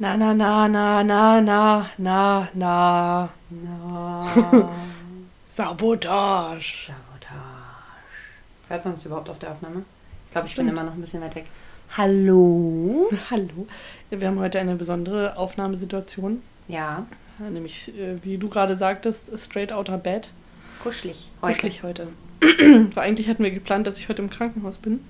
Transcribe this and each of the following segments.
Na, na, na, na, na, na, na, na. Na. Sabotage. Sabotage. Hört man uns überhaupt auf der Aufnahme? Ich glaube, ich Stimmt. bin immer noch ein bisschen weit weg. Hallo? Hallo. Wir haben heute eine besondere Aufnahmesituation. Ja, Ja, Nämlich, äh, wie du gerade sagtest, straight outer bed. kuschelig. Heute. Kuschelig heute. Weil eigentlich hatten wir geplant, dass ich heute im Krankenhaus bin.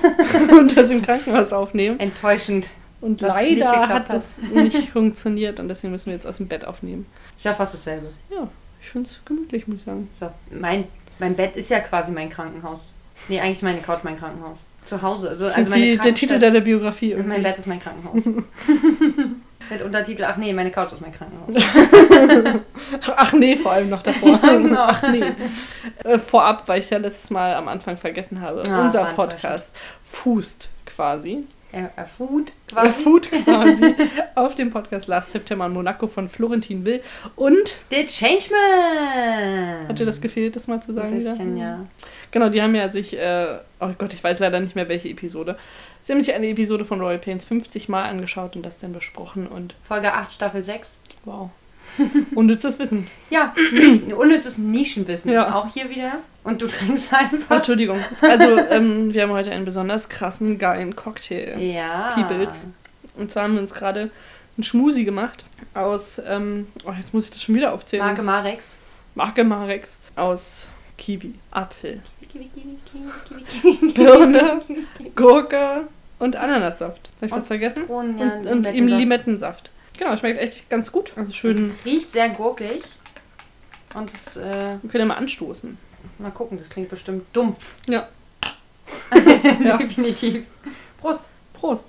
und das im Krankenhaus aufnehmen. Enttäuschend. Und Was leider hat hat. das nicht funktioniert und deswegen müssen wir jetzt aus dem Bett aufnehmen. Ist ja fast dasselbe. Ja, ich finde es gemütlich, muss ich sagen. So, mein, mein Bett ist ja quasi mein Krankenhaus. Nee, eigentlich ist meine Couch mein Krankenhaus. Zu Hause. Also, also meine wie der Titel deiner Biografie irgendwie. Mein Bett ist mein Krankenhaus. Mit Untertitel, ach nee, meine Couch ist mein Krankenhaus. Ach nee, vor allem noch davor. Ja, genau. Ach nee. Äh, vorab, weil ich ja letztes Mal am Anfang vergessen habe. Ah, unser Podcast fußt quasi. Er, er food Er quasi. fuht quasi auf dem Podcast Last September in Monaco von Florentin Will. Und, The Changeman! hat dir das gefehlt, das mal zu sagen? Ein wieder? bisschen, ja. Genau, die haben ja sich, äh, oh Gott, ich weiß leider nicht mehr welche Episode. Sie haben sich eine Episode von Royal Pains 50 Mal angeschaut und das dann besprochen und Folge 8, Staffel 6. wow. Unnützes Wissen. Ja, unnützes Nischenwissen. Ja. Auch hier wieder. Und du trinkst einfach. Entschuldigung. Also, ähm, wir haben heute einen besonders krassen, geilen Cocktail. Ja. Peoples. Und zwar haben wir uns gerade einen Schmusi gemacht aus, ähm, oh, jetzt muss ich das schon wieder aufzählen. Marke Marex. Marke Marex. Aus Kiwi, Apfel, Kiwi, Kiwi, Kiwi, Kiwi, Kiwi. Birne, Gurke und Ananassaft. Habe ich was Und vergessen? Zitronen, ja, und, und eben Limettensaft. Genau, schmeckt echt ganz gut. Also schön. Es riecht sehr gurkig. Und es, äh, Wir können ja mal anstoßen. mal gucken, das klingt bestimmt dumpf. Ja. Ja. Definitiv. Prost. Prost.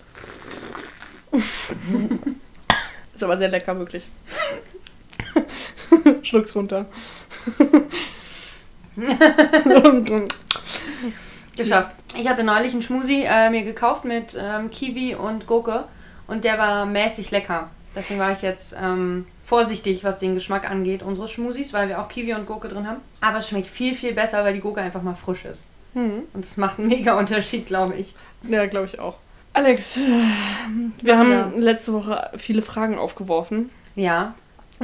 Ist aber sehr lecker, wirklich. Schluck's runter. Geschafft. Ich hatte neulich einen Schmusi äh, mir gekauft mit ähm, Kiwi und Gurke und der war mäßig lecker. Deswegen war ich jetzt ähm, vorsichtig, was den Geschmack angeht, unseres Schmusis, weil wir auch Kiwi und Gurke drin haben. Aber es schmeckt viel, viel besser, weil die Gurke einfach mal frisch ist. Mhm. Und das macht einen mega Unterschied, glaube ich. Ja, glaube ich auch. Alex, wir Ja. haben letzte Woche viele Fragen aufgeworfen. Ja.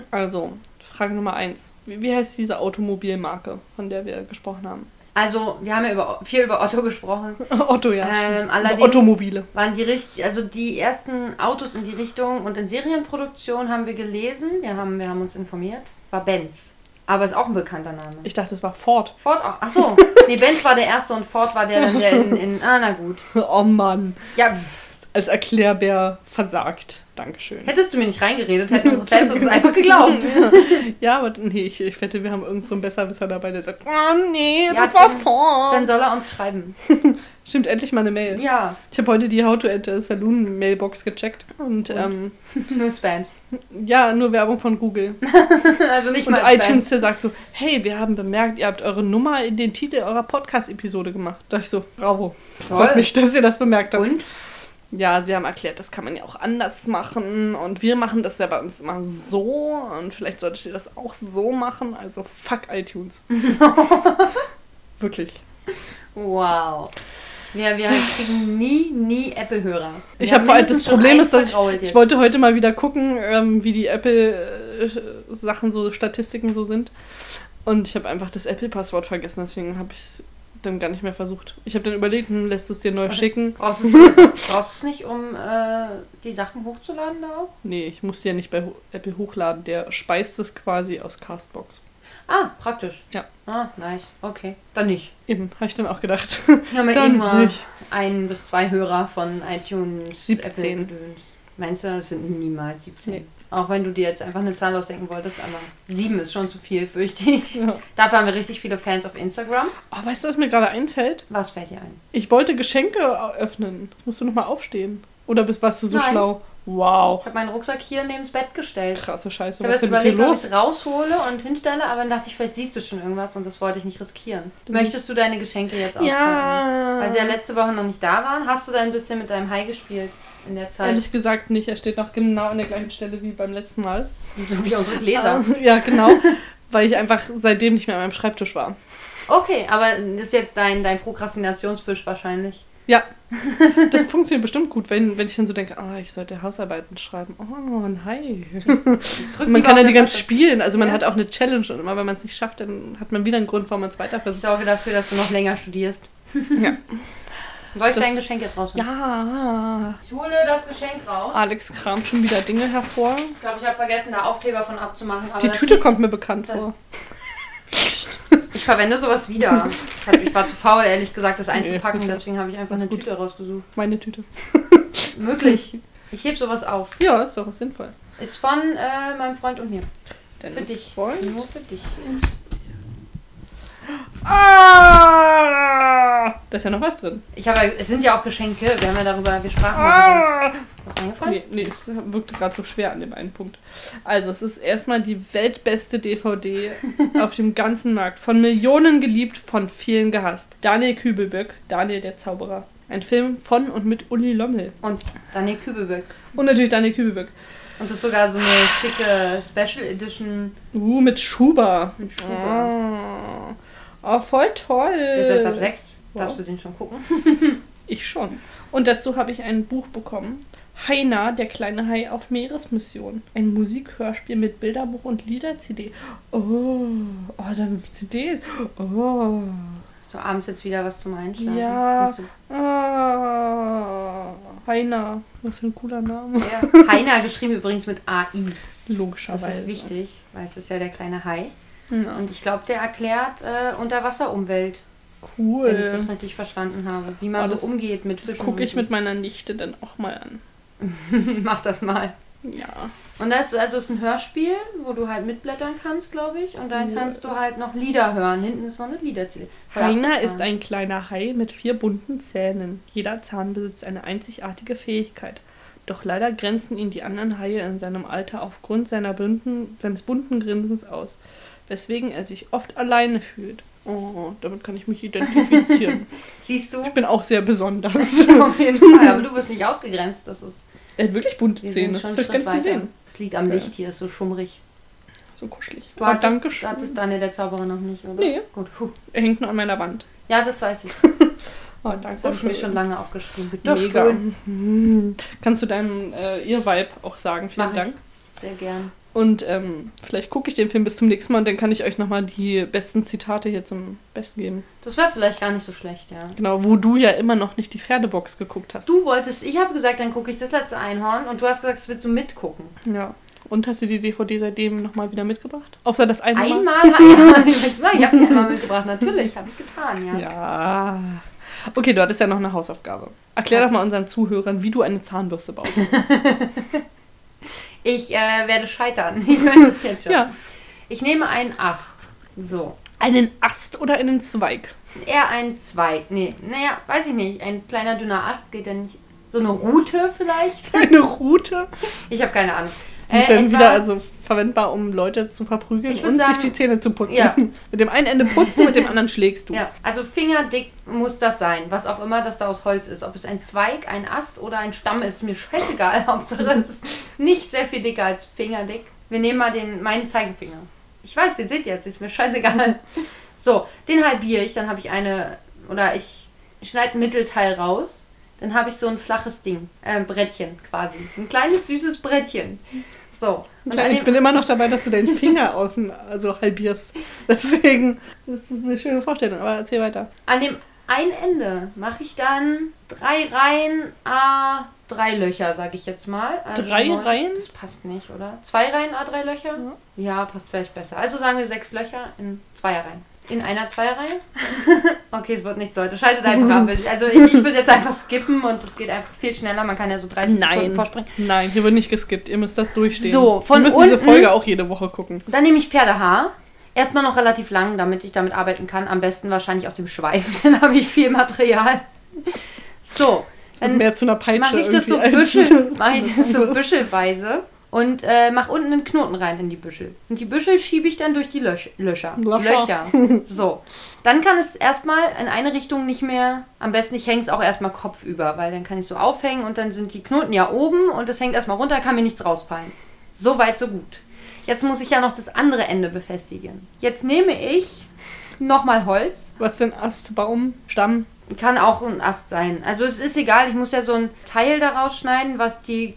Also, Frage Nummer eins. Wie, wie heißt diese Automobilmarke, von der wir gesprochen haben? Also, wir haben ja über, viel über Otto gesprochen. Otto, ja. Ähm, allerdings- Automobile. Waren die richtig, also die ersten Autos in die Richtung und in Serienproduktion haben wir gelesen, wir haben, wir haben uns informiert, war Benz. Aber ist auch ein bekannter Name. Ich dachte, es war Ford. Ford auch. Achso. Nee, Benz war der erste und Ford war der dann der in, in. Ah, na gut. Oh Mann. Ja, pff. Als Erklärbär versagt. Dankeschön. hättest du mir nicht reingeredet, hätten unsere Fans uns einfach geglaubt. Ja, aber nee, ich, ich wette, wir haben irgendeinen so Besserwisser dabei, der sagt, oh nee, Ja, das war Ford. Dann soll er uns schreiben. Stimmt, endlich mal eine Mail. Ja, Ich habe heute die How to Enter Saloon Mailbox gecheckt und, ähm, nur Spams. ja, nur Werbung von Google. Also nicht Und mal iTunes, der sagt so, hey, wir haben bemerkt, ihr habt eure Nummer in den Titel eurer Podcast-Episode gemacht. Da dachte ich so, bravo. Freut Toll. mich, dass ihr das bemerkt habt. Und? Ja, sie haben erklärt, das kann man ja auch anders machen und wir machen das ja bei uns immer so und vielleicht solltet ihr das auch so machen. Also fuck iTunes. Wirklich. Wow. Wir, wir kriegen nie, nie Apple-Hörer. Ich habe vor allem das Problem ist, dass ich, ich wollte heute mal wieder gucken, ähm, wie die Apple-Sachen so Statistiken so sind. Und ich habe einfach das Apple-Passwort vergessen, deswegen habe ich dann gar nicht mehr versucht. Ich habe dann überlegt, hm, lässt du es dir neu Okay. schicken? Brauchst du es nicht, um äh, die Sachen hochzuladen da auch? Nee, ich musste ja nicht bei Apple hochladen. Der speist es quasi aus Castbox. Ah, praktisch. Ja. Ah, nice. Okay. Dann nicht. Eben, habe ich dann auch gedacht. Wir ja eh Dann nur nicht. ein bis zwei Hörer von iTunes. 17. Apple-Gedöns. Meinst du, das sind niemals 17? Nee. Auch wenn du dir jetzt einfach eine Zahl ausdenken wolltest, aber sieben ist schon zu viel, fürchte ich. Ja. Dafür haben wir richtig viele Fans auf Instagram. Oh, weißt du, was mir gerade einfällt? Was fällt dir ein? Ich wollte Geschenke öffnen. Jetzt musst du nochmal aufstehen. Oder bist, warst du so Nein. schlau? Wow. Ich habe meinen Rucksack hier neben das Bett gestellt. Krasse Scheiße. Ich habe jetzt überlegt, ob ich es raushole und hinstelle, aber dann dachte ich, vielleicht siehst du schon irgendwas und das wollte ich nicht riskieren. Möchtest du deine Geschenke jetzt auspacken? Ja. Weil sie ja letzte Woche noch nicht da waren, hast du da ein bisschen mit deinem Hai gespielt in der Zeit? Ehrlich gesagt nicht. Er steht noch genau an der gleichen Stelle wie beim letzten Mal. So wie unsere Gläser. Ja, genau. weil ich einfach seitdem nicht mehr an meinem Schreibtisch war. Okay, aber ist jetzt dein, dein Prokrastinationsfisch wahrscheinlich. Ja, das funktioniert bestimmt gut, wenn, wenn ich dann so denke, ah, ich sollte Hausarbeiten schreiben. Oh. Drück man kann ja die ganz spielen, also man Ja. hat auch eine Challenge und immer wenn man es nicht schafft, dann hat man wieder einen Grund, warum man es weiter Ich versucht. sorge dafür, dass du noch länger studierst. Ja. Soll ich Das- dein Geschenk jetzt rausholen? ja, Ich hole das Geschenk raus. Alex kramt schon wieder Dinge hervor. Ich glaube, ich habe vergessen, da Aufkleber von abzumachen. Aber Die Tüte kommt mir bekannt vor. Ich verwende sowas wieder. Ich, war zu faul, ehrlich gesagt, das einzupacken. Deswegen habe ich einfach eine. Tüte rausgesucht. Meine Tüte. Möglich. Ich heb sowas auf. Ja, ist doch sinnvoll. Ist von äh, meinem Freund und mir. Dein Für dich. Freund? Nur für dich. Ah! Da ist ja noch was drin. Ich habe, es sind ja auch Geschenke. Wir haben ja darüber gesprochen. Ah! Was reingefallen? Nee, nee, es wirkte gerade so schwer an dem einen Punkt. Also, es ist erstmal die weltbeste DVD auf dem ganzen Markt. Von Millionen geliebt, von vielen gehasst. Daniel Kübelböck, Daniel der Zauberer. Ein Film von und mit Uli Lommel. Und Daniel Kübelböck. Und natürlich Daniel Kübelböck. Und das ist sogar so eine schicke Special Edition Uh, mit Schuber. mit Schuber. Ah. Oh, voll toll. Ist erst ab 6. Wow. Darfst du den schon gucken? Ich schon. Und dazu habe ich ein Buch bekommen. Heiner, der kleine Hai auf Meeresmission. Ein Musikhörspiel mit Bilderbuch und Lieder-CD. Oh, oh, dann CDs. Oh. Hast du abends jetzt wieder was zum Einschlafen? Ja. Ah, Heiner. Was für ein cooler Name. Ja. Heiner geschrieben übrigens mit AI. Logischerweise. Das ist wichtig, weil es ist ja der kleine Hai. Ja, Und ich glaube, der erklärt äh, Unterwasserumwelt, wenn ich das cool. richtig verstanden habe. Wie man Oh, so das- umgeht mit Das Fischen. gucke ich mit meiner Nichte dann auch mal an. so. Mach das mal. Ja. Und das ist also ist ein Hörspiel, wo du halt mitblättern kannst, glaube ich. Und dann Ja. kannst du halt noch Lieder hören. Hinten ist noch eine Liederziele. Voll Heiner ist ein kleiner Hai mit vier bunten Zähnen. Jeder Zahn besitzt eine einzigartige Fähigkeit. Doch leider grenzen ihn die anderen Haie in seinem Alter aufgrund seiner bunten, seines bunten Grinsens aus, weswegen er sich oft alleine fühlt. Oh, damit kann ich mich identifizieren. Siehst du? ich bin auch sehr besonders. Auf jeden Fall. Aber du wirst nicht ausgegrenzt. Das ist. er hat wirklich bunte Wir Zähne. Das habe ich gar gesehen. Es liegt am Ja. Licht hier, ist so schummrig. So kuschelig. Du hattest, danke schön. hattest Daniel der Zauberer noch nicht, oder? Nee. Gut. Puh. Er hängt nur an meiner Wand. Ja, das weiß ich. Oh, danke Das habe ich mir schon lange aufgeschrieben. Bitte Mega. schön. Kannst du deinem äh, ihr Vibe auch sagen? Vielen Mach ich. Dank. Sehr gern. Und ähm, vielleicht gucke ich den Film bis zum nächsten Mal und dann kann ich euch nochmal die besten Zitate hier zum Besten geben. Das wäre vielleicht gar nicht so schlecht, ja. Genau, wo du ja immer noch nicht die Pferdebox geguckt hast. Du wolltest, ich habe gesagt, dann gucke ich das letzte Einhorn und du hast gesagt, das willst du mitgucken. Ja. Und hast du die DVD seitdem nochmal wieder mitgebracht? Außer das eine Mal? Einmal, ja, ich sagen, ich habe sie einmal mitgebracht. Natürlich, habe ich getan, ja. Ja. Okay, du hattest ja noch eine Hausaufgabe. Erklär Okay. doch mal unseren Zuhörern, wie du eine Zahnbürste baust. Ich äh, werde scheitern. Ich weiß es jetzt schon. ja. Ich nehme einen Ast. So. Einen Ast oder einen Zweig? Eher ein Zweig. Nee, naja, weiß ich nicht. Ein kleiner dünner Ast geht ja nicht. So eine Rute vielleicht? Eine Rute? Ich habe keine Ahnung. Die Äh, etwa- wieder also verwendbar, um Leute zu verprügeln und sagen- sich die Zähne zu putzen. Ja. Mit dem einen Ende putzt du, mit dem anderen schlägst du. Ja, also fingerdick muss das sein, was auch immer das da aus Holz ist. Ob es ein Zweig, ein Ast oder ein Stamm ist, mir scheißegal. Hauptsache es ist nicht sehr viel dicker als fingerdick. Wir nehmen mal den, meinen Zeigefinger. Ich weiß, den seht ihr jetzt, ist mir scheißegal. So, den halbiere ich, dann habe ich eine, oder ich schneide ein Mittelteil raus. Dann habe ich so ein flaches Ding, äh, ein Brettchen quasi. Ein kleines, süßes Brettchen. So. Klar, ich bin immer noch dabei, dass du deinen Finger auf den, also halbierst. Deswegen, das ist eine schöne Vorstellung, aber erzähl weiter. An dem einen Ende mache ich dann drei Reihen, A, drei Löcher, sage ich jetzt mal. Also Drei neun- Reihen? Das passt nicht, oder? Zwei Reihen, A, drei Löcher? Ja. passt vielleicht besser. Also sagen wir sechs Löcher in Zweierreihen. In einer Zweierreihe? okay, es wird nicht so. Schaltet einfach ab. Also ich, ich würde jetzt einfach skippen und es geht einfach viel schneller. Man kann ja so 30 Sekunden vorspringen. Nein, hier wird nicht geskippt. Ihr müsst das durchstehen. So, von Wir müssen diese unten- Folge auch jede Woche gucken. Dann nehme ich Pferdehaar. Erstmal noch relativ lang, damit ich damit arbeiten kann. Am besten wahrscheinlich aus dem Schweif. Dann habe ich viel Material. So, Dann mehr zu einer Peitsche mache ich das so, Büschel, zu mach ich das so büschelweise und äh, mache unten einen Knoten rein in die Büschel. Und die Büschel schiebe ich dann durch die Löch Löcher. Löcher. Löcher. So. Dann kann es erstmal in eine Richtung nicht mehr, am besten ich hänge es auch erstmal kopfüber, weil dann kann ich so aufhängen und dann sind die Knoten ja oben und es hängt erstmal runter, kann mir nichts rausfallen. So weit, so gut. Jetzt muss ich ja noch das andere Ende befestigen. Jetzt nehme ich nochmal Holz, Was denn Ast, Baum, Stamm? Kann auch ein Ast sein. Also es ist egal, ich muss ja so ein Teil daraus schneiden, was die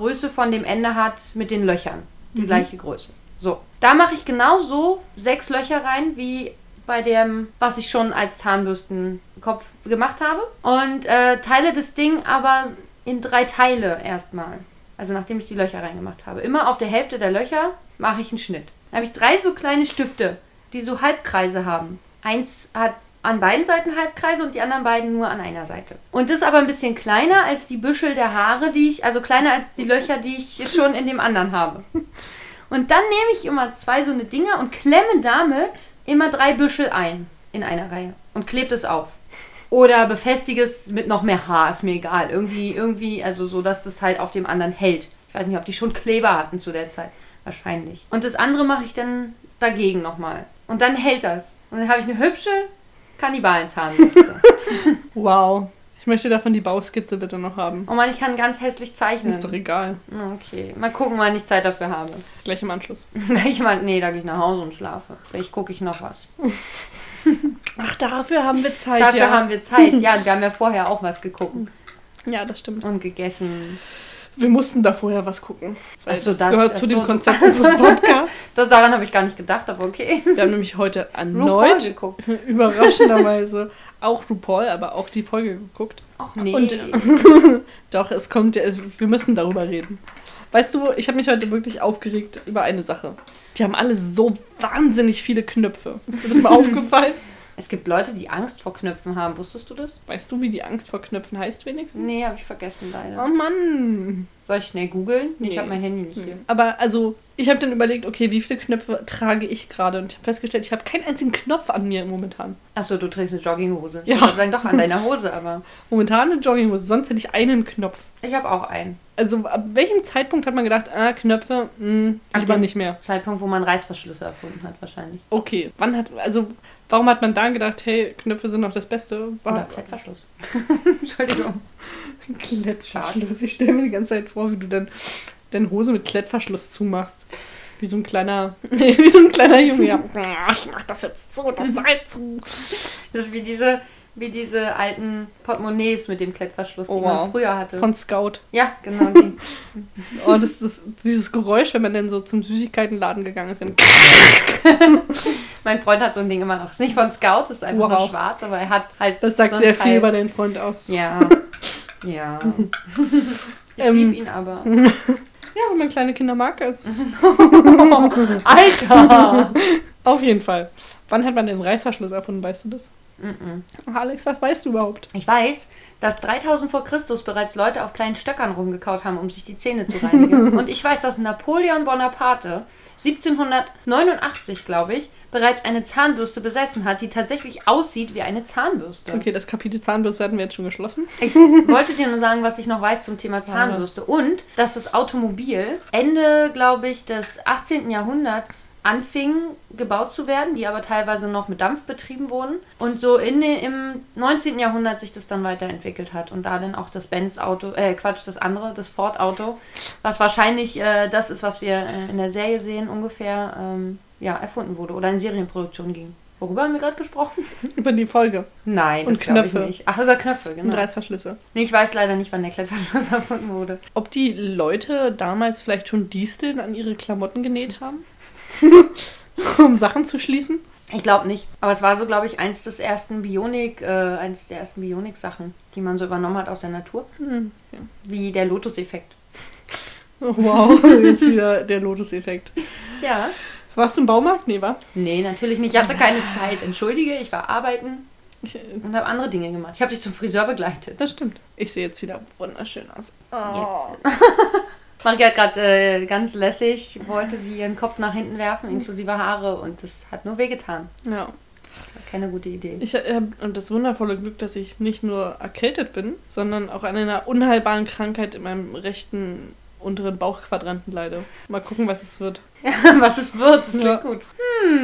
Größe von dem Ende hat mit den Löchern. Die gleiche Größe. So. Da mache ich genauso sechs Löcher rein, wie bei dem, was ich schon als Zahnbürstenkopf gemacht habe. Und äh, teile das Ding aber in drei Teile erstmal. Also nachdem ich die Löcher reingemacht habe. Immer auf der Hälfte der Löcher mache ich einen Schnitt. Da habe ich drei so kleine Stifte, die so Halbkreise haben. Eins hat an beiden Seiten Halbkreise und die anderen beiden nur an einer Seite. Und das ist aber ein bisschen kleiner als die Büschel der Haare, die ich, also kleiner als die Löcher, die ich schon in dem anderen habe. Und dann nehme ich immer zwei so eine Dinger und klemme damit immer drei Büschel ein in einer Reihe und klebe es auf. Oder befestige es mit noch mehr Haar, ist mir egal. Irgendwie, irgendwie, also so, dass das halt auf dem anderen hält. Ich weiß nicht, ob die schon Kleber hatten zu der Zeit. Wahrscheinlich. Und das andere mache ich dann dagegen nochmal. Und dann hält das. Und dann habe ich eine hübsche Kannibalenzahnbürste. Wow. Ich möchte davon die Bauskizze bitte noch haben. oh Mann, ich kann ganz hässlich zeichnen. Ist doch egal. Okay, mal gucken, wann ich Zeit dafür habe. Gleich im Anschluss. Ich meine, nee, da gehe ich nach Hause und schlafe. Vielleicht gucke ich noch was. Ach, dafür haben wir Zeit, Dafür ja. haben wir Zeit. Ja, wir haben ja vorher auch was geguckt ja, das stimmt. und gegessen. Wir mussten da vorher was gucken. Weil Ach so, das, das- gehört zu so, dem du- Konzept unseres Podcasts. Daran habe ich gar nicht gedacht, aber okay. Wir haben nämlich heute erneut, überraschenderweise, auch RuPaul, aber auch die Folge geguckt. Ach nee. Und doch, es kommt ja, wir müssen darüber reden. Weißt du, ich habe mich heute wirklich aufgeregt über eine Sache. Die haben alle so wahnsinnig viele Knöpfe. Ist dir das mal aufgefallen? Es gibt Leute, die Angst vor Knöpfen haben. Wusstest du das? Weißt du, wie die Angst vor Knöpfen heißt wenigstens? Nee, habe ich vergessen leider. Oh Mann. Soll ich schnell googeln? Nee, Ich Nee. habe mein Handy nicht hier. Aber also, ich habe dann überlegt, okay, wie viele Knöpfe trage ich gerade? Und ich habe festgestellt, ich habe keinen einzigen Knopf an mir momentan. Achso, du trägst eine Jogginghose. Ja. Ich doch an deiner Hose, aber Momentan eine Jogginghose, sonst hätte ich einen Knopf. ich habe auch einen. Also, ab welchem Zeitpunkt hat man gedacht, ah, Knöpfe, mh, Ab lieber nicht mehr? Zeitpunkt, wo man Reißverschlüsse erfunden hat, wahrscheinlich. Okay, wann hat, also, warum hat man da gedacht, hey, Knöpfe sind noch das Beste? Oder War, Klettverschluss. Entschuldigung. Klettverschluss. Ich stelle mir die ganze Zeit vor, wie du dann deine Hose mit Klettverschluss zumachst. Wie so ein kleiner, wie so ein kleiner Junge. Ja, ich mach das jetzt zu, das Seil zu. Das ist wie diese, wie diese alten Portemonnaies mit dem Klettverschluss, die Oh, man wow. früher hatte. Von Scout. ja, genau. Die. Oh, das ist dieses Geräusch, wenn man dann so zum Süßigkeitenladen gegangen ist. Mein Freund hat so ein Ding immer noch. Ist nicht von Scout, ist einfach Wow. nur schwarz, aber er hat halt. Das sagt so sehr Teil. viel über deinen Freund aus. Ja. Ja. Ich Ähm. liebe ihn aber. Ja, wenn man kleine Kinder mag, ist Alter! auf jeden Fall. Wann hat man den Reißverschluss erfunden, weißt du das? Mm-mm. Ach, Alex, was weißt du überhaupt? Ich weiß, dass 3000 vor Christus bereits Leute auf kleinen Stöckern rumgekaut haben, um sich die Zähne zu reinigen. Und ich weiß, dass Napoleon Bonaparte 1789, glaube ich, bereits eine Zahnbürste besessen hat, die tatsächlich aussieht wie eine Zahnbürste. Okay, das Kapitel Zahnbürste hatten wir jetzt schon geschlossen. Ich wollte dir nur sagen, was ich noch weiß zum Thema Zahnbürste. Und dass das Automobil Ende, glaube ich, des 18. Jahrhunderts anfing gebaut zu werden, die aber teilweise noch mit Dampf betrieben wurden. Und so in den, im 19. Jahrhundert sich das dann weiterentwickelt hat. Und da dann auch das Benz-Auto, äh Quatsch, das andere, das Ford-Auto, was wahrscheinlich äh, das ist, was wir äh, in der Serie sehen, ungefähr ähm, ja, erfunden wurde oder in Serienproduktion ging. Worüber haben wir gerade gesprochen? Über die Folge. Nein, das Und ich Knöpfe. nicht. Ach, über Knöpfe, Und genau. Reißverschlüsse. Nee, ich weiß leider nicht, wann der Klettverschluss erfunden wurde. Ob die Leute damals vielleicht schon Disteln an ihre Klamotten genäht haben? um Sachen zu schließen? Ich glaube nicht. Aber es war so, glaube ich, eins des ersten Bionik, äh, eins der ersten Bionik-Sachen, die man so übernommen hat aus der Natur. Hm, ja. Wie der Lotus-Effekt. Oh, wow, jetzt wieder der Lotus-Effekt. Ja. Warst du im Baumarkt? Nee, war? Nee, natürlich nicht. Ich hatte keine Zeit. Entschuldige, ich war arbeiten äh, und habe andere Dinge gemacht. Ich habe dich zum Friseur begleitet. das stimmt. Ich sehe jetzt wieder wunderschön aus. Oh. Jetzt. Maria hat gerade äh, ganz lässig, wollte sie ihren Kopf nach hinten werfen, inklusive Haare, und das hat nur wehgetan. Ja. Das war keine gute Idee. Ich habe das wundervolle Glück, dass ich nicht nur erkältet bin, sondern auch an einer unheilbaren Krankheit in meinem rechten unteren Bauchquadranten leide. Mal gucken, was es wird. Was es wird, das klingt Ja. gut.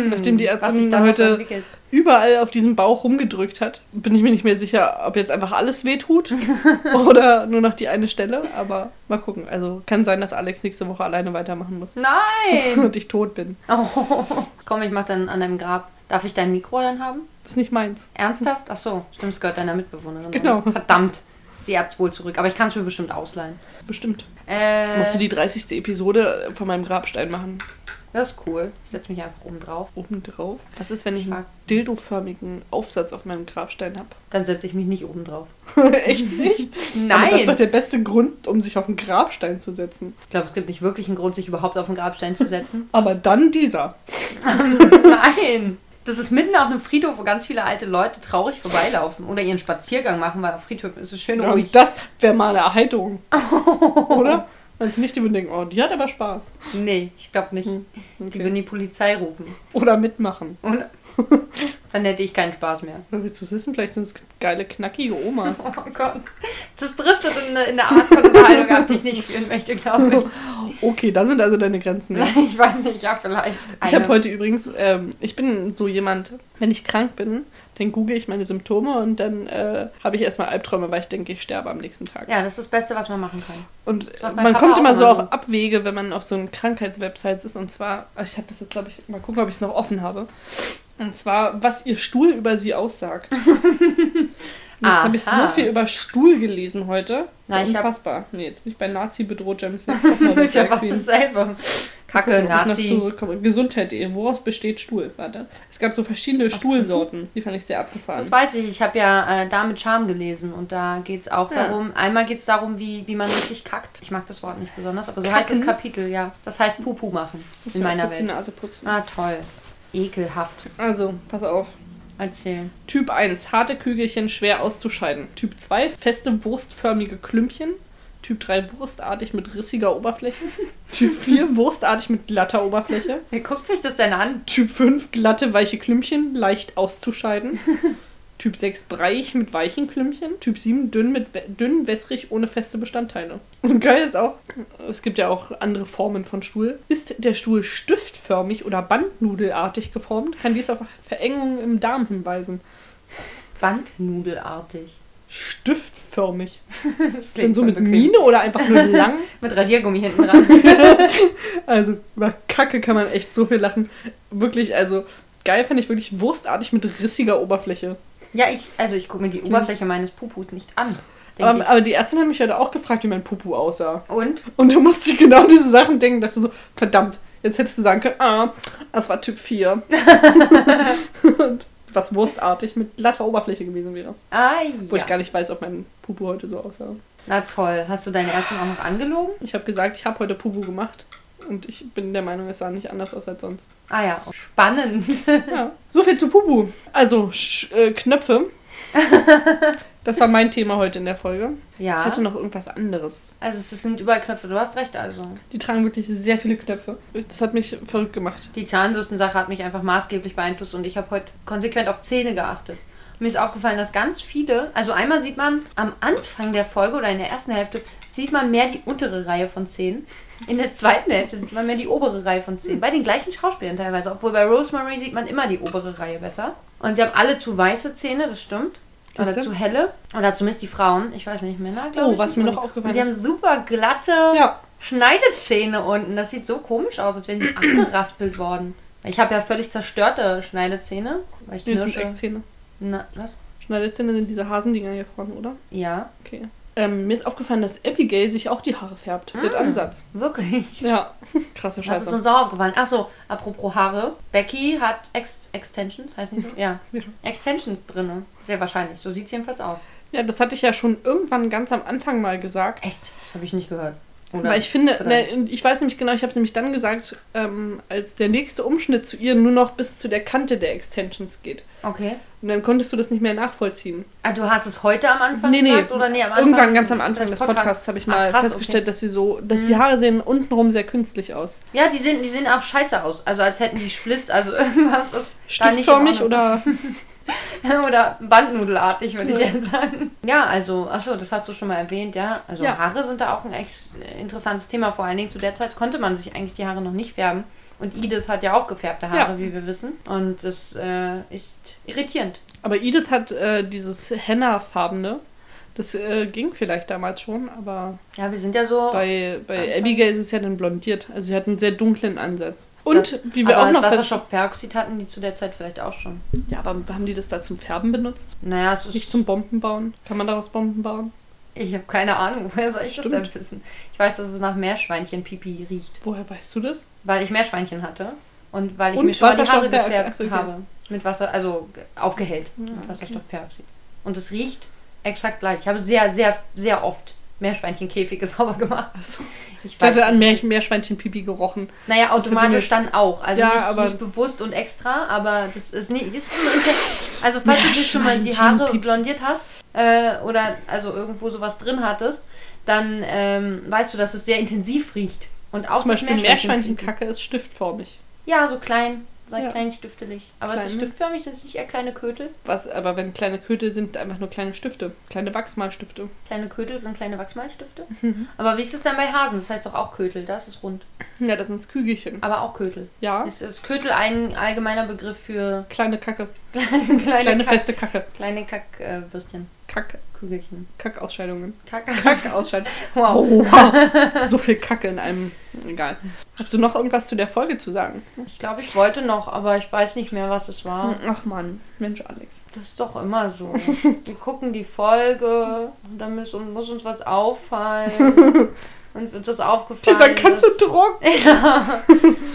Nachdem die sich Ärztin heute entwickelt. Überall auf diesem Bauch rumgedrückt hat, bin ich mir nicht mehr sicher, ob jetzt einfach alles wehtut oder nur noch die eine Stelle. Aber mal gucken. Also kann sein, dass Alex nächste Woche alleine weitermachen muss. Nein! Und ich tot bin. Oh, komm, ich mach dann an deinem Grab Darf ich dein Mikro dann haben? Das ist nicht meins. Ernsthaft? Ach so, stimmt, es gehört deiner Mitbewohnerin. Genau. Verdammt. Sie habt's wohl zurück, aber ich kann es mir bestimmt ausleihen. Bestimmt. Äh, Musst du die 30. Episode von meinem Grabstein machen. Das ist cool. Ich setze mich einfach oben drauf. Oben drauf. Was ist, wenn ich einen dildoförmigen Aufsatz auf meinem Grabstein habe? Dann setze ich mich nicht oben drauf. Echt nicht? Aber das ist doch Nein! der beste Grund, um sich auf einen Grabstein zu setzen. Ich glaube, es gibt nicht wirklich einen Grund, sich überhaupt auf den Grabstein zu setzen. Aber dann dieser. Nein! Das ist mitten auf einem Friedhof, wo ganz viele alte Leute traurig vorbeilaufen oder ihren Spaziergang machen, weil auf Friedhöfen ist es schön Ja, ruhig. und das wäre mal eine Erheiterung. Oder? Also nicht, die würden denken, oh, die hat aber Spaß. Nee, ich glaube nicht. Hm, Die okay. würden die Polizei rufen. Oder mitmachen. Und dann hätte ich keinen Spaß mehr. Oder willst du es wissen? Vielleicht sind es geile, knackige Omas. Oh Gott. Das driftet in eine, in eine Art von Unterhaltung ab, die ich nicht führen möchte, glaube Okay, da sind also deine Grenzen. Ja. ich. Ich weiß nicht, ja, vielleicht. Ich habe heute übrigens, ähm, ich bin so jemand, wenn ich krank bin, dann google ich meine Symptome und dann äh, habe ich erstmal Albträume, weil ich denke, ich sterbe am nächsten Tag. Ja, das ist das Beste, was man machen kann. Und man Papa kommt immer so auf. Abwege, wenn man auf so einen Krankheitswebsites ist. Und zwar, ich habe das jetzt, glaube ich, mal gucken, ob ich es noch offen habe. Und zwar, was ihr Stuhl über sie aussagt. Jetzt habe ich so viel über Stuhl gelesen heute. Na, So ich hab- unfassbar. Nee, jetzt bin ich bei Nazi bedroht. James ist ja fast dasselbe. Kacke, Gucken, ich Nazi. zurückkomme. Gesundheit.de. Woraus besteht Stuhl? Warte. Es gab so verschiedene Stuhlsorten. Die fand ich sehr abgefahren. Das weiß ich, ich habe ja äh, da mit Charme gelesen und da geht es auch Ja. darum, einmal geht es darum, wie, wie man richtig kackt. Ich mag das Wort nicht besonders, aber so heißt das Kacken? Kapitel, ja. Das heißt Pupu machen Muss in meiner kurz die Welt. Nase putzen. Ah, toll. Ekelhaft. Also, pass auf. Erzählen. Typ 1, harte Kügelchen, schwer auszuscheiden. Typ 2, feste wurstförmige Klümpchen. Typ 3, wurstartig mit rissiger Oberfläche. typ 4, wurstartig mit glatter Oberfläche. Wer guckt sich das denn an? Typ 5, glatte, weiche Klümpchen, leicht auszuscheiden. typ 6, breiig mit weichen Klümpchen. Typ 7, dünn, mit dünn, wässrig, ohne feste Bestandteile. Und geil ist auch, es gibt ja auch andere Formen von Stuhl. Ist der Stuhl stiftförmig oder bandnudelartig geformt, kann dies auf Verengungen im Darm hinweisen. Bandnudelartig. Stiftförmig. Das denn so mit. Mine oder einfach nur lang? Mit Radiergummi hinten dran. Also über Kacke kann man echt so viel lachen. Wirklich, also geil fand ich wirklich wurstartig mit rissiger Oberfläche. Ja, ich, also ich gucke mir die Oberfläche meines Pupus nicht an. Aber, ich. aber die Ärztin hat mich heute auch gefragt, wie mein Pupu aussah. Und? Und da musste ich genau diese Sachen denken, dachte so, verdammt, jetzt hättest du sagen können, ah, das war Typ 4. Und was wurstartig mit glatter Oberfläche gewesen wäre. Ah, Wo ich ja. gar nicht weiß, ob mein Pupu heute so aussah. Na toll. Hast du deine Ärztin auch noch angelogen? Ich habe gesagt, ich habe heute Pupu gemacht. Und ich bin der Meinung, es sah nicht anders aus als sonst. Ah ja, spannend. Ja, so viel zu Pupu. Also, Sch äh, Knöpfe. Das war mein Thema heute in der Folge. ja. Ich hatte noch irgendwas anderes. Also es sind überall Knöpfe, du hast recht also. Die tragen wirklich sehr viele Knöpfe. Das hat mich verrückt gemacht. Die Zahnbürstensache hat mich einfach maßgeblich beeinflusst und ich habe heute konsequent auf Zähne geachtet. Mir ist aufgefallen, dass ganz viele, also einmal sieht man am Anfang der Folge oder in der ersten Hälfte, sieht man mehr die untere Reihe von Zähnen. In der zweiten Hälfte sieht man mehr die obere Reihe von Zähnen. Bei den gleichen Schauspielern teilweise. Obwohl bei Rosemary sieht man immer die obere Reihe besser. Und sie haben alle zu weiße Zähne, das stimmt. Oder zu helle. Oder zumindest die Frauen. Ich weiß nicht, Männer, glaube Oh, ich. was mir noch aufgefallen die haben ist. super glatte Ja, Schneidezähne unten. Das sieht so komisch aus, als wären sie angeraspelt worden. Ich habe ja völlig zerstörte Schneidezähne. Weil ich knirsche. Eckzähne. Na, was? Schneidezähne sind diese Hasendinger hier vorne, oder? Ja, Okay. Ähm, mir ist aufgefallen, dass Abigail sich auch die Haare färbt. Sie hat Ah. Ansatz. wirklich. Ja, krasse Das ist Scheiße. uns auch aufgefallen. Achso, apropos Haare. Becky hat Ex Extensions, heißt nicht so? Ja. Ja. Extensions drin. Sehr wahrscheinlich. So sieht es jedenfalls aus. Ja, das hatte ich ja schon irgendwann ganz am Anfang mal gesagt. Echt? Das habe ich nicht gehört. Oder? Weil ich finde, ne, ich weiß nämlich genau, ich habe es nämlich dann gesagt, ähm, als der nächste Umschnitt zu ihr nur noch bis zu der Kante der Extensions geht. Okay. Und dann konntest du das nicht mehr nachvollziehen. Ah, du hast es heute am Anfang Nee, nee, gesagt? Oder nee, am Anfang? Irgendwann ganz am Anfang des Podcasts habe ich mal Ach, krass, festgestellt, dass sie so, dass die Haare sehen untenrum sehr künstlich aus. Okay. Ja, die sehen, die sehen auch scheiße aus. Also als hätten die Spliss, also irgendwas ist Stiftförmig oder Oder Bandnudelartig, würde ich jetzt sagen. Ja, also, achso, das hast du schon mal erwähnt, ja. Also Ja. Haare sind da auch ein ex interessantes Thema. Vor allen Dingen zu der Zeit konnte man sich eigentlich die Haare noch nicht färben. Und Edith hat ja auch gefärbte Haare, Ja. wie wir wissen. Und das äh, ist irritierend. Aber Edith hat äh, dieses Henna-farbene. Das äh, ging vielleicht damals schon, aber Ja, wir sind ja so. bei, bei Anfang. Abigail ist es ja dann blondiert. Also sie hat einen sehr dunklen Ansatz. Und das, wie wir auch noch Wasserstoffperoxid hatten die zu der Zeit vielleicht auch schon. Ja, aber haben die das da zum Färben benutzt? Naja, es Nicht ist. zum Bomben bauen? Kann man daraus Bomben bauen? Ich habe keine Ahnung, woher soll ich das Stimmt. denn wissen? Ich weiß, dass es nach Meerschweinchen-Pipi riecht. Woher weißt du das? Weil ich Meerschweinchen hatte und weil ich Und mir schon mal die Haare gefärbt okay. habe. Mit Wasser, also ge- aufgehellt Ja, mit okay. Wasserstoffperoxid. Und es riecht exakt gleich. Ich habe sehr, sehr, sehr oft Meerschweinchen-Käfige sauber gemacht. Achso. Ich Ich hatte an. Meer Meerschweinchen-Pipi gerochen. Naja, automatisch dann auch. Also Ja, nicht, aber- nicht bewusst und extra, aber das ist nicht. Ist, also, falls du dir schon mal die Haare blondiert hast äh, oder also irgendwo sowas drin hattest, dann ähm, weißt du, dass es sehr intensiv riecht. Und auch Zum das Beispiel Meerschweinchen. Meerschweinchenkacke ist stiftformig. Ja, so klein. So Ja. klein stiftelig. Aber es ist Kleine. stiftförmig, sind es nicht eher kleine Kötel? Was, aber wenn kleine Kötel sind, einfach nur kleine Stifte. Kleine Wachsmalstifte. Kleine Kötel sind kleine Wachsmalstifte. Mhm. Aber wie ist es dann bei Hasen? Das heißt doch auch Kötel. Das ist rund. Ja, das sind Kügelchen. Aber auch Kötel. Ja, Ist, ist Kötel ein allgemeiner Begriff für kleine Kacke. kleine, Kleine Kack, feste Kacke. kleine Kackwürstchen? Kack, Kügelchen. Kackausscheidungen. Kack. Kackausscheidungen. Wow. Oh, wow. so viel Kacke in einem. Egal. Hast du noch irgendwas zu der Folge zu sagen? Ich glaube, ich wollte noch, aber ich weiß nicht mehr, was es war. Ach Mann, Mensch Alex. Das ist doch immer so. Wir gucken die Folge und dann muss, muss uns was auffallen. Und uns ist aufgefallen. Dieser ganze dass, Druck. ja,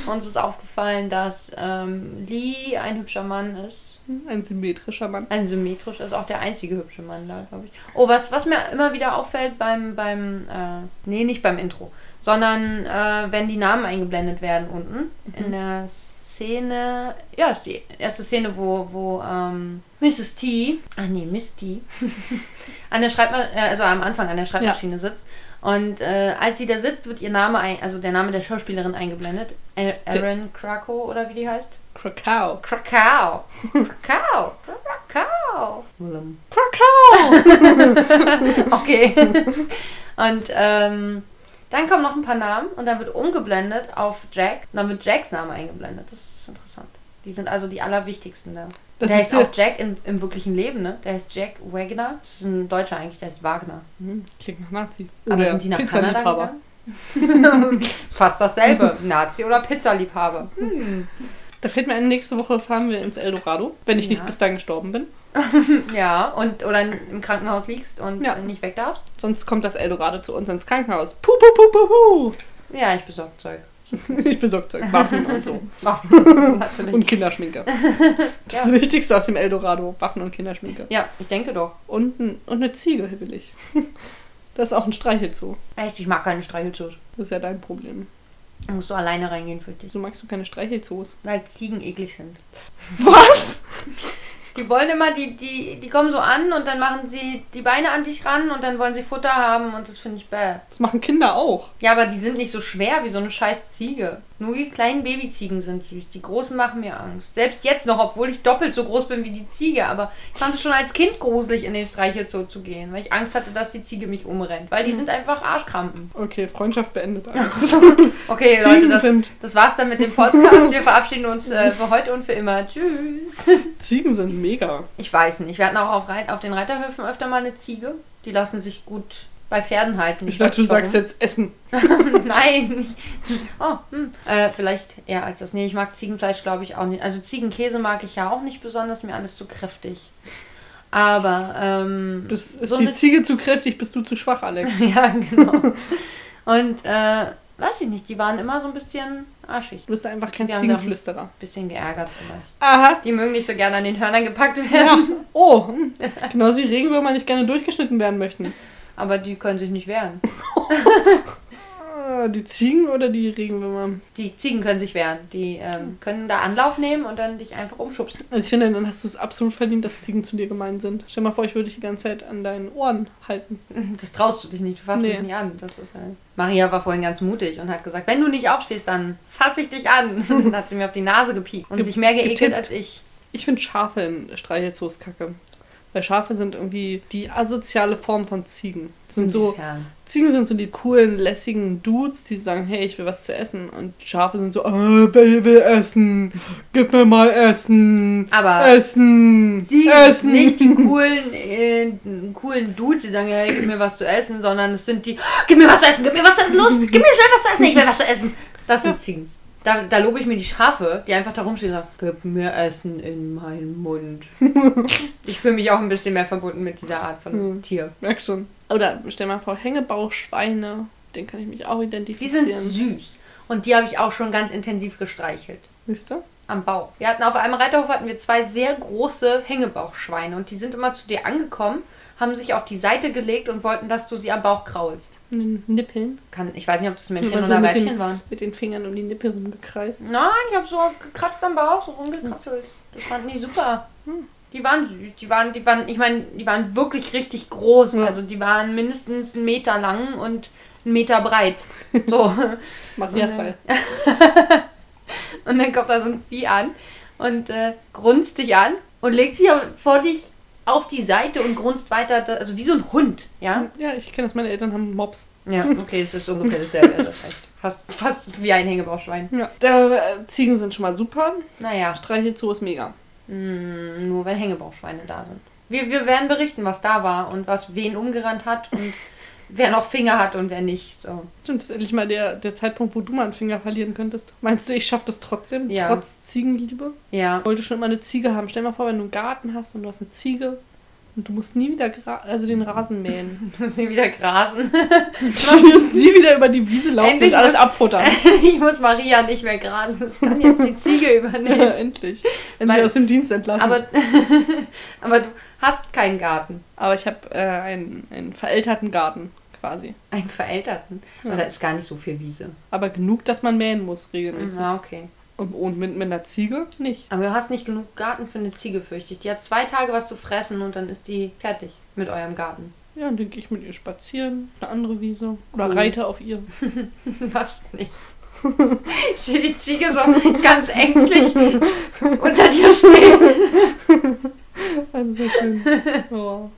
uns ist aufgefallen, dass ähm, Lee ein hübscher Mann ist. Ein symmetrischer Mann. Ein symmetrisch ist auch der einzige hübsche Mann da, glaube ich. Oh, was, was mir immer wieder auffällt beim, beim äh, nee, nicht beim Intro, sondern äh, wenn die Namen eingeblendet werden unten in der Szene, ja, ist die erste Szene, wo, wo ähm, Mrs. T, ah nee, Miss T, an der Schreibmaschine, also am Anfang an der Schreibmaschine sitzt. Und äh, als sie da sitzt, wird ihr Name, ein, also der Name der Schauspielerin eingeblendet. Aaron Krakow oder wie die heißt? Krakau. Krakau. Krakau. Krakau. Willem. Krakau! Okay. Und ähm, dann kommen noch ein paar Namen und dann wird umgeblendet auf Jack. Und dann wird Jacks Name eingeblendet. Das ist interessant. Die sind also die allerwichtigsten da. Das der ist heißt auch Jack im, im wirklichen Leben, ne? Der heißt Jack Wagner. Das ist ein Deutscher eigentlich, der heißt Wagner. Hm, Klingt nach Nazi. Aber sind die nach Kanada gegangen? Fast dasselbe. Nazi oder Pizzaliebhaber. Hm. Da fällt mir ein, nächste Woche fahren wir ins Eldorado, wenn ich nicht Ja. bis dahin gestorben bin. Ja, und oder im Krankenhaus liegst und Ja. nicht weg darfst. Sonst kommt das Eldorado zu uns ins Krankenhaus. Puh, puh, puh, puh, Ja, ich besorge Zeug. puh. Ich besorge Zeug, Waffen und so. Waffen, natürlich. Und Kinderschminke. Das Ja. Wichtigste aus dem Eldorado. Waffen und Kinderschminke. Ja, ich denke doch. Und, ein, und eine Ziege will ich. Das ist auch ein Streichelzoo. Echt, ich mag keine Streichelzoos. Das ist ja dein Problem. Da musst du alleine reingehen, fürchte ich. Wieso magst du keine Streichelzoos? Weil Ziegen eklig sind. Was? Die wollen immer, die, die, die kommen so an und dann machen sie die Beine an dich ran und dann wollen sie Futter haben und das finde ich bäh. Das machen Kinder auch. Ja, aber die sind nicht so schwer wie so eine scheiß Ziege. Nur die kleinen Babyziegen sind süß. Die großen machen mir Angst. Selbst jetzt noch, obwohl ich doppelt so groß bin wie die Ziege. Aber ich fand es schon als Kind gruselig, in den Streichelzoo zu gehen, weil ich Angst hatte, dass die Ziege mich umrennt. Weil die sind einfach Arschkrampen. Okay, Freundschaft beendet. Alex. Okay, Leute, das, sind- das war's dann mit dem Podcast. Wir verabschieden uns äh, für heute und für immer. Tschüss. Ziegen sind mega. Ich weiß nicht. Wir hatten auch auf, Reit auf den Reiterhöfen öfter mal eine Ziege. Die lassen sich gut bei Pferden halten. Ich dachte, du sagst jetzt Essen. Nein. Oh, hm. äh, vielleicht eher als das. Nee, ich mag Ziegenfleisch, glaube ich, auch nicht. Also Ziegenkäse mag ich ja auch nicht besonders. Mir alles zu kräftig. Aber, ähm. Das ist so die Ziege zu kräftig, bist du zu schwach, Alex. ja, genau. Und, äh, weiß ich nicht. Die waren immer so ein bisschen arschig. Du bist einfach kein Ziegenflüsterer. Bisschen geärgert vielleicht. Aha. Die mögen nicht so gerne an den Hörnern gepackt Ja. werden. Oh, hm. genauso wie Regenwürmer nicht gerne durchgeschnitten werden möchten. Aber die können sich nicht wehren. Ah, Die Ziegen oder die Regenwürmer? Die Ziegen können sich wehren. Die ähm, können da Anlauf nehmen und dann dich einfach umschubsen. Also ich finde, dann hast du es absolut verdient, dass Ziegen zu dir gemein sind. Stell mal vor, ich würde dich die ganze Zeit an deinen Ohren halten. Das traust du dich nicht, du fasst Nee. mich nicht an. Das ist halt. Maria war vorhin ganz mutig und hat gesagt, wenn du nicht aufstehst, dann fasse ich dich an. dann hat sie mir auf die Nase gepiekt und Ge- sich mehr geekelt als ich. Ich finde Schafe in Streichelzoos kacke. Weil Schafe sind irgendwie die asoziale Form von Ziegen. Sind so? Ziegen sind so die coolen, lässigen Dudes, die sagen, hey, ich will was zu essen. Und Schafe sind so, ah, Baby will essen. Gib mir mal Essen. Aber Essen. Ziegen Essen. sind nicht die coolen, äh, coolen Dudes, die sagen, hey, gib mir was zu essen, sondern es sind die, gib mir was zu essen, gib mir was zu essen, los, gib mir schnell was zu essen, ich will was zu essen. Das sind Ziegen. Da, da lobe ich mir die Schafe, die einfach da rumstehen und sagen, gib mir Essen in meinen Mund. ich fühle mich auch ein bisschen mehr verbunden mit dieser Art von Hm. Tier. Merk schon. Oder stell mal vor, Hängebauchschweine. Den kann ich mich auch Die identifizieren. sind süß. Und die habe ich auch schon ganz intensiv gestreichelt. Siehst du? Am Bauch. Wir hatten auf einem Reiterhof hatten wir zwei sehr große Hängebauchschweine und die sind immer zu dir angekommen, haben sich auf die Seite gelegt und wollten, dass du sie am Bauch kraulst. Nippeln. Kann, ich weiß nicht, ob das Männchen Immer oder Weibchen waren. Mit den Fingern um die Nippel rumgekreist. Nein, ich habe so gekratzt am Bauch, so rumgekratzelt. Das fanden die super. Hm. Die waren süß. Die waren, die waren, ich meine, die waren wirklich richtig groß. Ja. Also die waren mindestens einen Meter lang und einen Meter breit. So. Maria-Style. Und dann kommt da so ein Vieh an und äh, grunzt dich an und legt sich vor dich auf die Seite und grunzt weiter, also wie so ein Hund, ja? Ja, ich kenne das. Meine Eltern haben Mops. Ja, okay, es ist ungefähr dasselbe, das reicht. Fast, fast wie ein Hängebauchschwein. Ja. Äh, Ziegen sind schon mal super. Naja, Streichelzoo ist mega. mh, nur wenn Hängebauchschweine da sind. Wir, wir werden berichten, was da war und was wen umgerannt hat und wer noch Finger hat und wer nicht. So. Stimmt, das ist endlich mal der, der Zeitpunkt, wo du mal einen Finger verlieren könntest. Meinst du, ich schaffe das trotzdem? Ja. Trotz Ziegenliebe? Ja, Ich wollte schon immer eine Ziege haben. Stell dir mal vor, wenn du einen Garten hast und du hast eine Ziege und du musst nie wieder also den Rasen mähen. ich muss nie wieder grasen. du musst nie wieder über die Wiese laufen Endlich und alles muss- abfuttern. ich muss Maria nicht mehr grasen, das kann jetzt die Ziege übernehmen. Endlich. Endlich Weil- aus dem Dienst entlassen. Aber, aber du hast keinen Garten. Aber ich habe äh, einen, einen verälterten Garten quasi. Einen verälterten. Ja. Aber da ist gar nicht so viel Wiese. Aber genug, dass man mähen muss regelmäßig. Ja, okay. Und, und mit, mit einer Ziege nicht. Aber du hast nicht genug Garten für eine Ziege, fürchte ich. Die hat zwei Tage was zu fressen und dann ist die fertig mit eurem Garten. Ja, dann gehe ich mit ihr spazieren, eine andere Wiese. Oder Cool. reite auf ihr. Was nicht. Ich sehe die Ziege so ganz ängstlich unter dir stehen. Also so schön. Oh.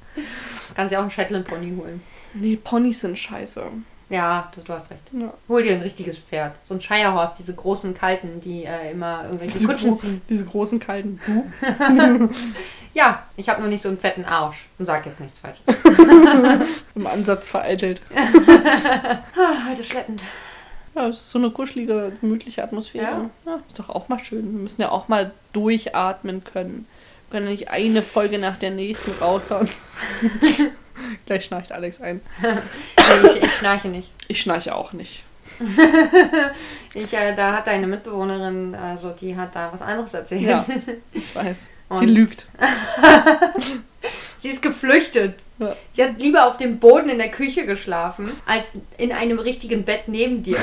Kannst ja auch einen Shetland Pony holen. Nee, Ponys sind scheiße. Ja, du, du hast recht. Ja. Hol dir ein richtiges Pferd. So ein Shirehorse, diese großen kalten, die äh, immer irgendwelche Diese, Kutschen ziehen. diese großen kalten. Ja, ich habe nur nicht so einen fetten Arsch. Und sag jetzt nichts Falsches. Im Ansatz vereitelt. Ah, heute schleppend. Ja, es ist so eine kuschelige, gemütliche Atmosphäre. Ja. ist doch auch mal schön. Wir müssen ja auch mal durchatmen können. Wir können ja nicht eine Folge nach der nächsten raushauen. Gleich schnarcht Alex ein. Ich, ich schnarche nicht. Ich schnarche auch nicht. Ich, äh, da hat deine Mitbewohnerin, also die hat da was anderes erzählt. Ja, ich weiß. Sie lügt. Sie ist geflüchtet. Ja. Sie hat lieber auf dem Boden in der Küche geschlafen, als in einem richtigen Bett neben dir.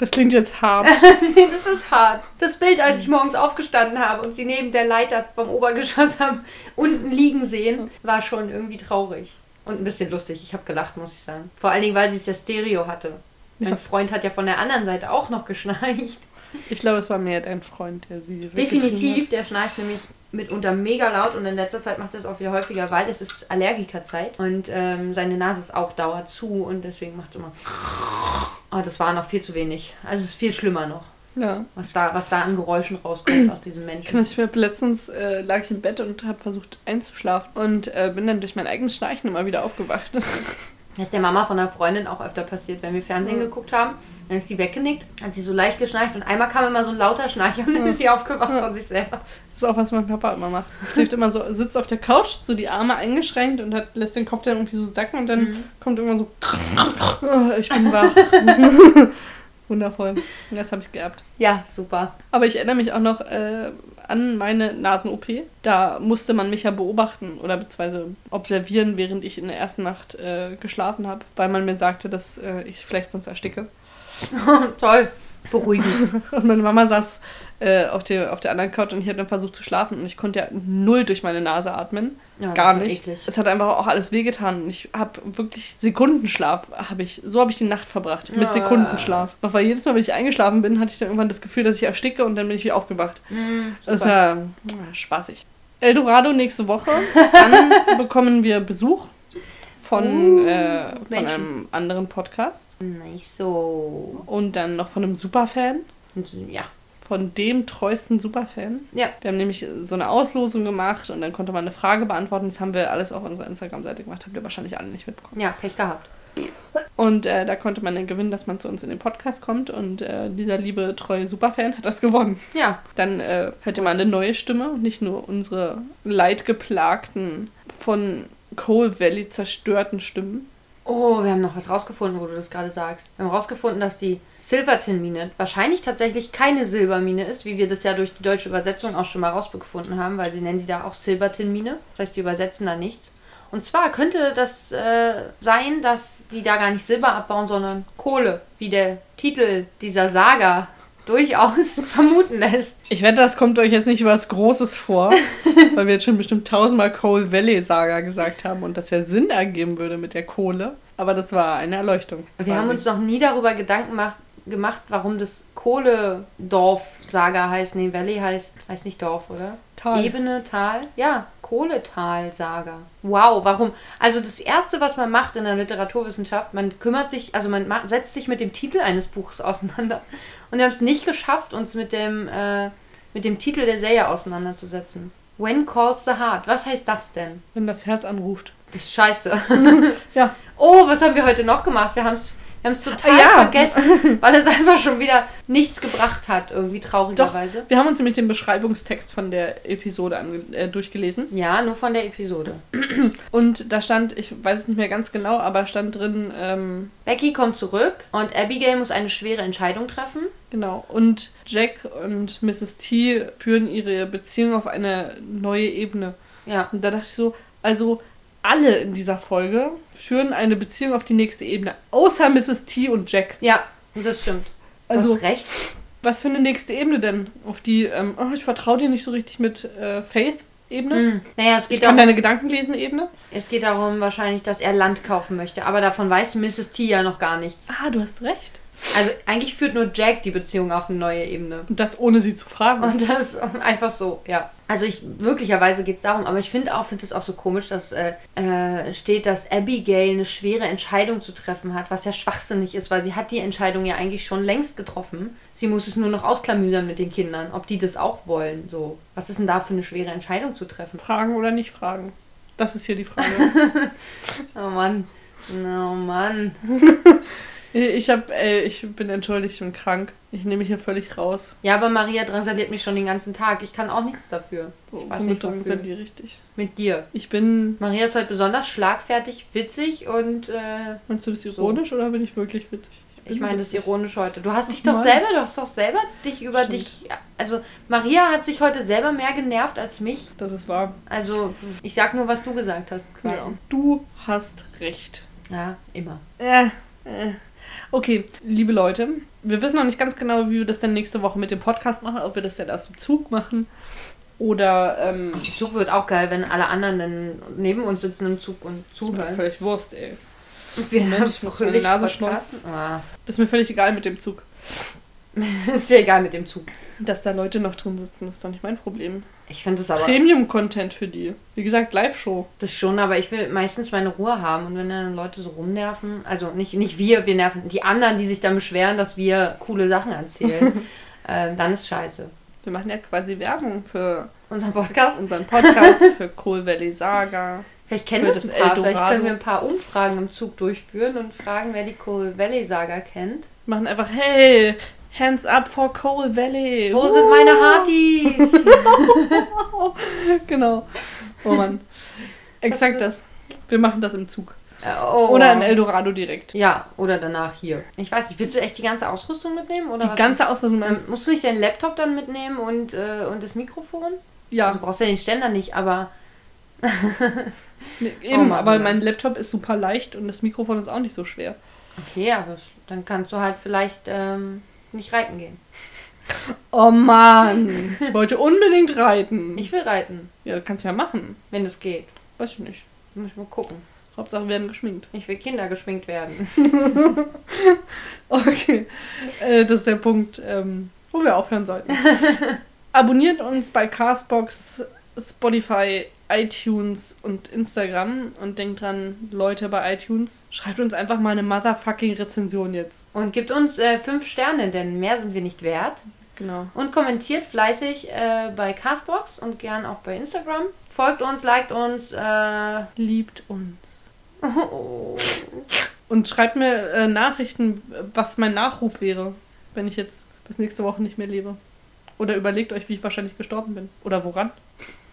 Das klingt jetzt hart. Nee, das ist hart. Das Bild, als ich morgens aufgestanden habe und sie neben der Leiter vom Obergeschoss haben unten liegen sehen, war schon irgendwie traurig. Und ein bisschen lustig. Ich habe gelacht, muss ich sagen. Vor allen Dingen, weil sie es ja Stereo hatte. Mein Ja. Freund hat ja von der anderen Seite auch noch geschnarcht. Ich glaube, es war mehr dein Freund, der sie Definitiv, der schnarcht nämlich mitunter mega laut und in letzter Zeit macht er es auch wieder häufiger, weil es ist Allergikerzeit und ähm, seine Nase ist auch dauer zu und deswegen macht es immer. Oh, das war noch viel zu wenig. Also es ist viel schlimmer noch. Ja. was da, was da an Geräuschen rauskommt aus diesem Ich Menschen. nicht mehr. Letztens äh, lag ich im Bett und habe versucht einzuschlafen und äh, bin dann durch mein eigenes Schnarchen immer wieder aufgewacht. Das ist der Mama von einer Freundin auch öfter passiert, wenn wir Fernsehen Mhm. geguckt haben. Dann ist sie weggenickt, hat sie so leicht geschnarcht und einmal kam immer so ein lauter Schnarcher und dann ist sie aufgewacht Ja. von sich selber. Das ist auch, was mein Papa immer macht. Schläft immer so, sitzt auf der Couch, so die Arme eingeschränkt und hat, lässt den Kopf dann irgendwie so sacken und dann Mhm. kommt irgendwann so, oh, ich bin wach. Wundervoll. Das habe ich geerbt. Ja, super. Aber ich erinnere mich auch noch äh, an meine Nasen-OP. Da musste man mich ja beobachten oder beziehungsweise observieren, während ich in der ersten Nacht äh, geschlafen habe, weil man mir sagte, dass äh, ich vielleicht sonst ersticke. Toll. Beruhigend. Und meine Mama saß äh, auf, der, auf der anderen Couch und ich habe dann versucht zu schlafen und ich konnte ja null durch meine Nase atmen. Ja, Gar nicht. eklig. Es hat einfach auch alles wehgetan und ich habe wirklich Sekundenschlaf, habe ich, so habe ich die Nacht verbracht, mit Ah. Sekundenschlaf. Noch weil jedes Mal, wenn ich eingeschlafen bin, hatte ich dann irgendwann das Gefühl, dass ich ersticke und dann bin ich wieder aufgewacht. Mm, Das ist super. ja spaßig. Eldorado nächste Woche. Dann bekommen wir Besuch von, Uh, äh, von einem anderen Podcast Nicht so. und dann noch von einem Superfan, Ja. Von dem treuesten Superfan. Ja. Wir haben nämlich so eine Auslosung gemacht und dann konnte man eine Frage beantworten. Das haben wir alles auf unserer Instagram-Seite gemacht. Habt ihr wahrscheinlich alle nicht mitbekommen. Ja, Pech gehabt. Und äh, da konnte man dann gewinnen, dass man zu uns in den Podcast kommt. Und äh, dieser liebe, treue Superfan hat das gewonnen. Ja. Dann äh, hätte man eine neue Stimme und nicht nur unsere leidgeplagten, von Coal Valley zerstörten Stimmen. Oh, wir haben noch was rausgefunden, wo du das gerade sagst. Wir haben rausgefunden, dass die Silverton-Mine wahrscheinlich tatsächlich keine Silbermine ist, wie wir das ja durch die deutsche Übersetzung auch schon mal rausgefunden haben, weil sie nennen sie da auch Silverton-Mine. Das heißt, sie übersetzen da nichts. Und zwar könnte das äh, sein, dass die da gar nicht Silber abbauen, sondern Kohle, wie der Titel dieser Saga durchaus vermuten lässt. Ich wette, das kommt euch jetzt nicht was Großes vor, weil wir jetzt schon bestimmt tausendmal Coal Valley Saga gesagt haben und das ja Sinn ergeben würde mit der Kohle. Aber das war eine Erleuchtung. Wir haben uns noch nie darüber Gedanken gemacht, gemacht warum das Kohledorf-Saga heißt. Nee, Valley heißt, heißt nicht Dorf, oder? Tal. Ebene, Tal. Ja, Kohletal-Saga. Wow, warum? Also das Erste, was man macht in der Literaturwissenschaft, man kümmert sich, also man ma- setzt sich mit dem Titel eines Buches auseinander. Und wir haben es nicht geschafft, uns mit dem, äh, mit dem Titel der Serie auseinanderzusetzen. When Calls the Heart. Was heißt das denn? Wenn das Herz anruft. Das ist scheiße. Ja. Oh, was haben wir heute noch gemacht? Wir haben es wir haben's total Ah, ja. vergessen, weil es einfach schon wieder nichts gebracht hat, irgendwie traurigerweise. Wir haben uns nämlich den Beschreibungstext von der Episode äh, durchgelesen. Ja, nur von der Episode. Und da stand, ich weiß es nicht mehr ganz genau, aber stand drin, ähm, Becky kommt zurück und Abigail muss eine schwere Entscheidung treffen. genau. Und Jack und Mrs. T führen ihre Beziehung auf eine neue Ebene. Ja. Und da dachte ich so, also alle in dieser Folge führen eine Beziehung auf die nächste Ebene. Außer Mrs. T und Jack. Ja, das stimmt. Du Also, hast recht. was für eine nächste Ebene denn? Auf die, ähm, oh, ich vertraue dir nicht so richtig mit äh, Faith-Ebene. Hm. Naja, es Ich geht, kann darum, deine Gedanken lesen, Ebene. es geht darum wahrscheinlich, dass er Land kaufen möchte. Aber davon weiß Mrs. T ja noch gar nichts. Ah, du hast recht. Also eigentlich führt nur Jack die Beziehung auf eine neue Ebene. Und das ohne sie zu fragen. Und das ist einfach so, ja. Also ich, möglicherweise geht es darum, aber ich finde auch, finde es auch so komisch, dass äh, äh, steht, dass Abigail eine schwere Entscheidung zu treffen hat, was ja schwachsinnig ist, weil sie hat die Entscheidung ja eigentlich schon längst getroffen. Sie muss es nur noch ausklamüsern mit den Kindern, ob die das auch wollen. So, was ist denn da für eine schwere Entscheidung zu treffen? Fragen oder nicht fragen? Das ist hier die Frage. Oh Mann. Oh Mann. ich, hab, äh, ich bin entschuldigt und krank. Ich nehme mich hier völlig raus. Ja, aber Maria drangsaliert mich schon den ganzen Tag. Ich kann auch nichts dafür. Ich weiß Womit sind die richtig? Mit dir. Ich bin. Maria ist heute besonders schlagfertig, witzig und äh, Meinst du das ironisch oder bin ich wirklich witzig? bin Ich meine das ironisch heute. Du hast dich doch Mann. selber, du hast doch selber dich über Stimmt. dich. Also Maria hat sich heute selber mehr genervt als mich. Das ist wahr. Also ich sag nur, was du gesagt hast, Ja. quasi. Du hast recht. Ja, immer. Äh, äh. Okay, liebe Leute, wir wissen noch nicht ganz genau, wie wir das denn nächste Woche mit dem Podcast machen, ob wir das denn aus dem Zug machen oder ähm, der Zug wird auch geil, wenn alle anderen dann neben uns sitzen im Zug und ist mir zuhören. völlig Wurst, ey. Wir Moment, ich muss meine Nase podcasten. Ah, Das ist mir völlig egal mit dem Zug. ist ja egal mit dem Zug. Dass da Leute noch drin sitzen, ist doch nicht mein Problem. Ich finde es aber. Premium-Content für die. Wie gesagt, Live-Show. Das schon, aber ich will meistens meine Ruhe haben. Und wenn dann Leute so rumnerven, also nicht, nicht wir, wir nerven, die anderen, die sich dann beschweren, dass wir coole Sachen erzählen, ähm, dann ist scheiße. Wir machen ja quasi Werbung für Unser Podcast. unseren Podcast, für Coal Valley Saga. Vielleicht kennen Für das ein das paar. Vielleicht Eldorado. können wir ein paar Umfragen im Zug durchführen und fragen, wer die Coal Valley Saga kennt. Wir machen einfach, hey, hands up for Coal Valley. Wo sind meine Hartis? Genau. Oh Mann. Exakt das. Wir machen das im Zug. Oh. Oder im Eldorado direkt. Ja, oder danach hier. Ich weiß nicht, willst du echt die ganze Ausrüstung mitnehmen? Oder Die was? ganze Ausrüstung Ähm, musst du nicht deinen Laptop dann mitnehmen und, äh, und das Mikrofon? Ja, Also brauchst du ja den Ständer nicht, aber nee, Oh eben, Mann, aber ja. mein Laptop ist super leicht und das Mikrofon ist auch nicht so schwer. okay, aber dann kannst du halt vielleicht ähm, nicht reiten gehen. Oh Mann, ich wollte unbedingt reiten. Ich will reiten, ja, kannst du ja machen. wenn es geht. Weiß ich nicht. Muss ich mal gucken. Hauptsache wir werden geschminkt. Ich will Kinder geschminkt werden. Okay, äh, das ist der Punkt, ähm, wo wir aufhören sollten. Abonniert uns bei Castbox, Spotify, iTunes und Instagram und denkt dran, Leute bei iTunes, schreibt uns einfach mal eine motherfucking Rezension jetzt. Und gibt uns äh, fünf Sterne, denn mehr sind wir nicht wert. Genau. Und kommentiert fleißig äh, bei Castbox und gern auch bei Instagram. Folgt uns, liked uns. Äh, Liebt uns. oh, Und schreibt mir äh, Nachrichten, was mein Nachruf wäre, wenn ich jetzt bis nächste Woche nicht mehr lebe. Oder überlegt euch, wie ich wahrscheinlich gestorben bin. Oder woran.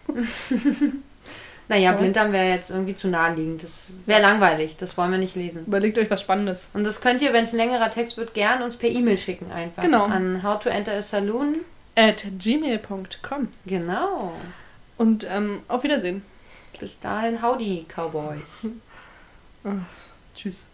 Naja, Was? Blinddarm wäre jetzt irgendwie zu naheliegend. Das wäre langweilig. Das wollen wir nicht lesen. Überlegt euch was Spannendes. Und das könnt ihr, wenn es ein längerer Text wird, gern uns per E-Mail schicken einfach. Genau. An how to enter a saloon. At gmail.com. Genau. Und ähm, auf Wiedersehen. Bis dahin, howdy, Cowboys. Tschüss.